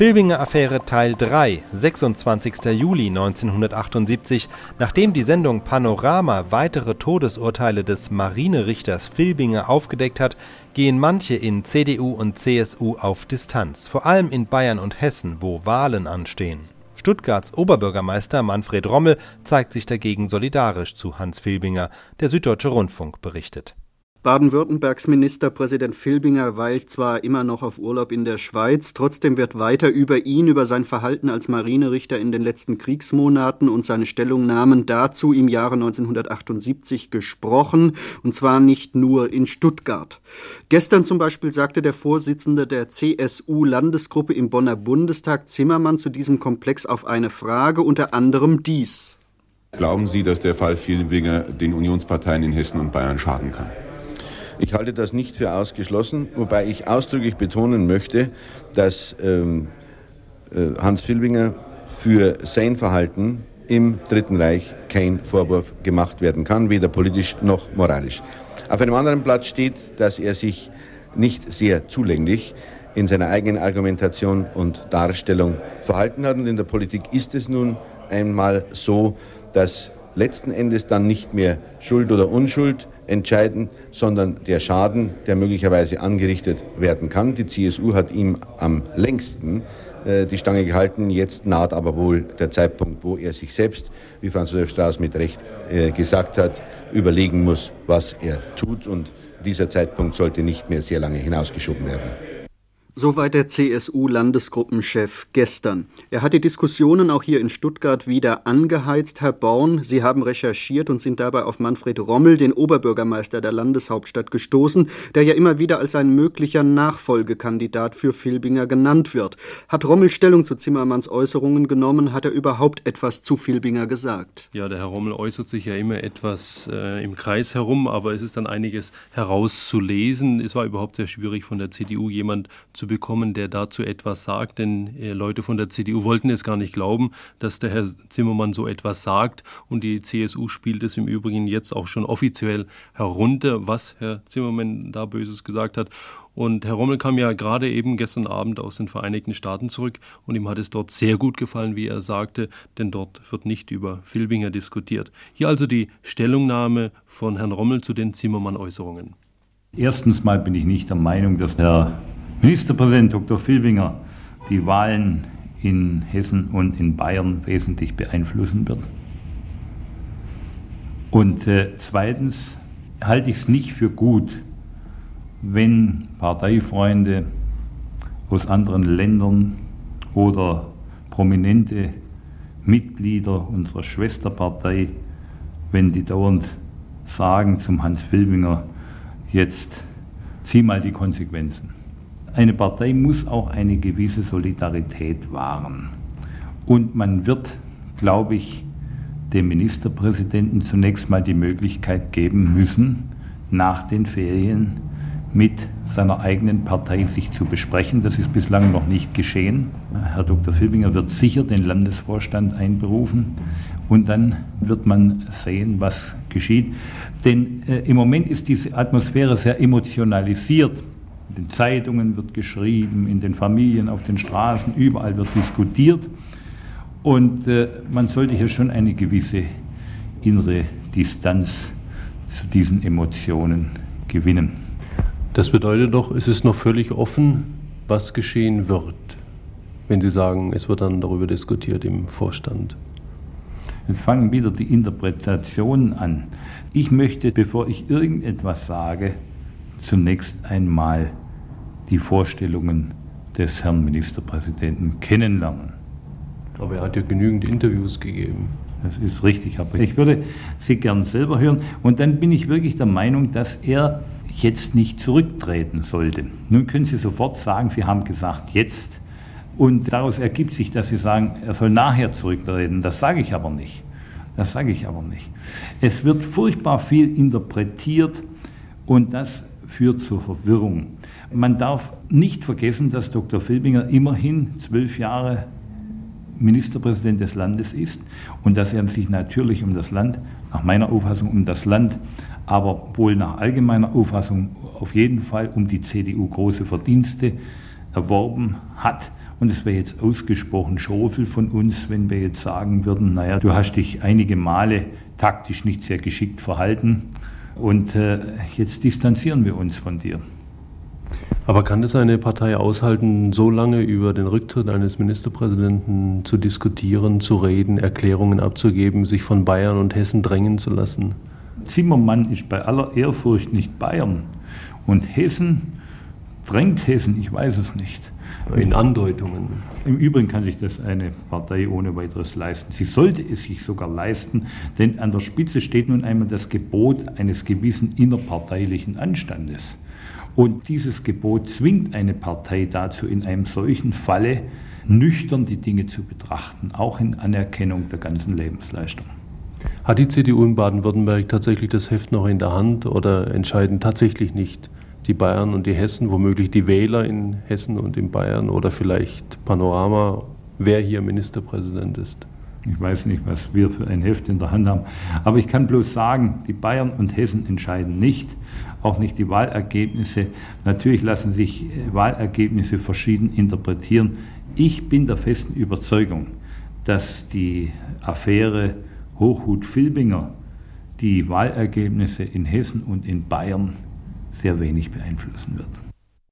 Filbinger-Affäre Teil 3, 26. Juli 1978. Nachdem die Sendung Panorama weitere Todesurteile des Marinerichters Filbinger aufgedeckt hat, gehen manche in CDU und CSU auf Distanz, vor allem in Bayern und Hessen, wo Wahlen anstehen. Stuttgarts Oberbürgermeister Manfred Rommel zeigt sich dagegen solidarisch zu Hans Filbinger, der Süddeutsche Rundfunk berichtet. Baden-Württembergs Ministerpräsident Filbinger weilt zwar immer noch auf Urlaub in der Schweiz, trotzdem wird weiter über ihn, über sein Verhalten als Marinerichter in den letzten Kriegsmonaten und seine Stellungnahmen dazu im Jahre 1978 gesprochen, und zwar nicht nur in Stuttgart. Gestern zum Beispiel sagte der Vorsitzende der CSU-Landesgruppe im Bonner Bundestag Zimmermann zu diesem Komplex auf eine Frage unter anderem dies. Glauben Sie, dass der Fall Filbinger den Unionsparteien in Hessen und Bayern schaden kann? Ich halte das nicht für ausgeschlossen, wobei ich ausdrücklich betonen möchte, dass ähm, äh, Hans Filbinger für sein Verhalten im Dritten Reich kein Vorwurf gemacht werden kann, weder politisch noch moralisch. Auf einem anderen Blatt steht, dass er sich nicht sehr zulänglich in seiner eigenen Argumentation und Darstellung verhalten hat. Und in der Politik ist es nun einmal so, dass letzten Endes dann nicht mehr Schuld oder Unschuld entscheiden, sondern der Schaden, der möglicherweise angerichtet werden kann. Die CSU hat ihm am längsten äh, die Stange gehalten. Jetzt naht aber wohl der Zeitpunkt, wo er sich selbst, wie Franz Josef Strauß mit Recht äh, gesagt hat, überlegen muss, was er tut. Und dieser Zeitpunkt sollte nicht mehr sehr lange hinausgeschoben werden. Soweit der CSU-Landesgruppenchef gestern. Er hat die Diskussionen auch hier in Stuttgart wieder angeheizt. Herr Born, Sie haben recherchiert und sind dabei auf Manfred Rommel, den Oberbürgermeister der Landeshauptstadt, gestoßen, der ja immer wieder als ein möglicher Nachfolgekandidat für Filbinger genannt wird. Hat Rommel Stellung zu Zimmermanns Äußerungen genommen? Hat er überhaupt etwas zu Filbinger gesagt? Ja, der Herr Rommel äußert sich ja immer etwas äh, im Kreis herum, aber es ist dann einiges herauszulesen. Es war überhaupt sehr schwierig von der CDU jemand zu bekommen, der dazu etwas sagt, denn äh, Leute von der CDU wollten es gar nicht glauben, dass der Herr Zimmermann so etwas sagt und die CSU spielt es im Übrigen jetzt auch schon offiziell herunter, was Herr Zimmermann da Böses gesagt hat. Und Herr Rommel kam ja gerade eben gestern Abend aus den Vereinigten Staaten zurück und ihm hat es dort sehr gut gefallen, wie er sagte, denn dort wird nicht über Filbinger diskutiert. Hier also die Stellungnahme von Herrn Rommel zu den Zimmermann-Äußerungen. Erstens mal bin ich nicht der Meinung, dass der Ministerpräsident Dr. Filbinger die Wahlen in Hessen und in Bayern wesentlich beeinflussen wird. Und äh, zweitens halte ich es nicht für gut, wenn Parteifreunde aus anderen Ländern oder prominente Mitglieder unserer Schwesterpartei, wenn die dauernd sagen zum Hans Filbinger, jetzt zieh mal die Konsequenzen eine Partei muss auch eine gewisse Solidarität wahren. Und man wird, glaube ich, dem Ministerpräsidenten zunächst mal die Möglichkeit geben müssen, nach den Ferien mit seiner eigenen Partei sich zu besprechen. Das ist bislang noch nicht geschehen. Herr Dr. Filbinger wird sicher den Landesvorstand einberufen und dann wird man sehen, was geschieht. Denn äh, im Moment ist diese Atmosphäre sehr emotionalisiert. In den Zeitungen wird geschrieben, in den Familien, auf den Straßen, überall wird diskutiert. Und äh, man sollte hier schon eine gewisse innere Distanz zu diesen Emotionen gewinnen. Das bedeutet doch, es ist noch völlig offen, was geschehen wird, wenn Sie sagen, es wird dann darüber diskutiert im Vorstand. Jetzt fangen wieder die Interpretationen an. Ich möchte, bevor ich irgendetwas sage, zunächst einmal die Vorstellungen des Herrn Ministerpräsidenten kennenlernen. Aber er hat ja genügend Interviews gegeben. Das ist richtig, aber ich würde sie gern selber hören. Und dann bin ich wirklich der Meinung, dass er jetzt nicht zurücktreten sollte. Nun können Sie sofort sagen, Sie haben gesagt jetzt. Und daraus ergibt sich, dass Sie sagen, er soll nachher zurücktreten. Das sage ich aber nicht. Das sage ich aber nicht. Es wird furchtbar viel interpretiert und das führt zur Verwirrung. Man darf nicht vergessen, dass Dr. Filbinger immerhin zwölf Jahre Ministerpräsident des Landes ist und dass er sich natürlich um das Land, nach meiner Auffassung um das Land, aber wohl nach allgemeiner Auffassung auf jeden Fall um die CDU große Verdienste erworben hat Und es wäre jetzt ausgesprochen Schofel von uns, wenn wir jetzt sagen würden, naja, du hast dich einige Male taktisch nicht sehr geschickt verhalten und äh, jetzt distanzieren wir uns von dir. Aber kann es eine Partei aushalten, so lange über den Rücktritt eines Ministerpräsidenten zu diskutieren, zu reden, Erklärungen abzugeben, sich von Bayern und Hessen drängen zu lassen? Zimmermann ist bei aller Ehrfurcht nicht Bayern. Und Hessen drängt Hessen, ich weiß es nicht. In Andeutungen. Im Übrigen kann sich das eine Partei ohne weiteres leisten. Sie sollte es sich sogar leisten, denn an der Spitze steht nun einmal das Gebot eines gewissen innerparteilichen Anstandes. Und dieses Gebot zwingt eine Partei dazu, in einem solchen Falle nüchtern die Dinge zu betrachten, auch in Anerkennung der ganzen Lebensleistung. Hat die CDU in Baden-Württemberg tatsächlich das Heft noch in der Hand oder entscheiden tatsächlich nicht die Bayern und die Hessen, womöglich die Wähler in Hessen und in Bayern oder vielleicht Panorama, wer hier Ministerpräsident ist? Ich weiß nicht, was wir für ein Heft in der Hand haben. Aber ich kann bloß sagen, die Bayern und Hessen entscheiden nicht, auch nicht die Wahlergebnisse. Natürlich lassen sich äh, Wahlergebnisse verschieden interpretieren. Ich bin der festen Überzeugung, dass die Affäre Hochhut-Filbinger die Wahlergebnisse in Hessen und in Bayern sehr wenig beeinflussen wird.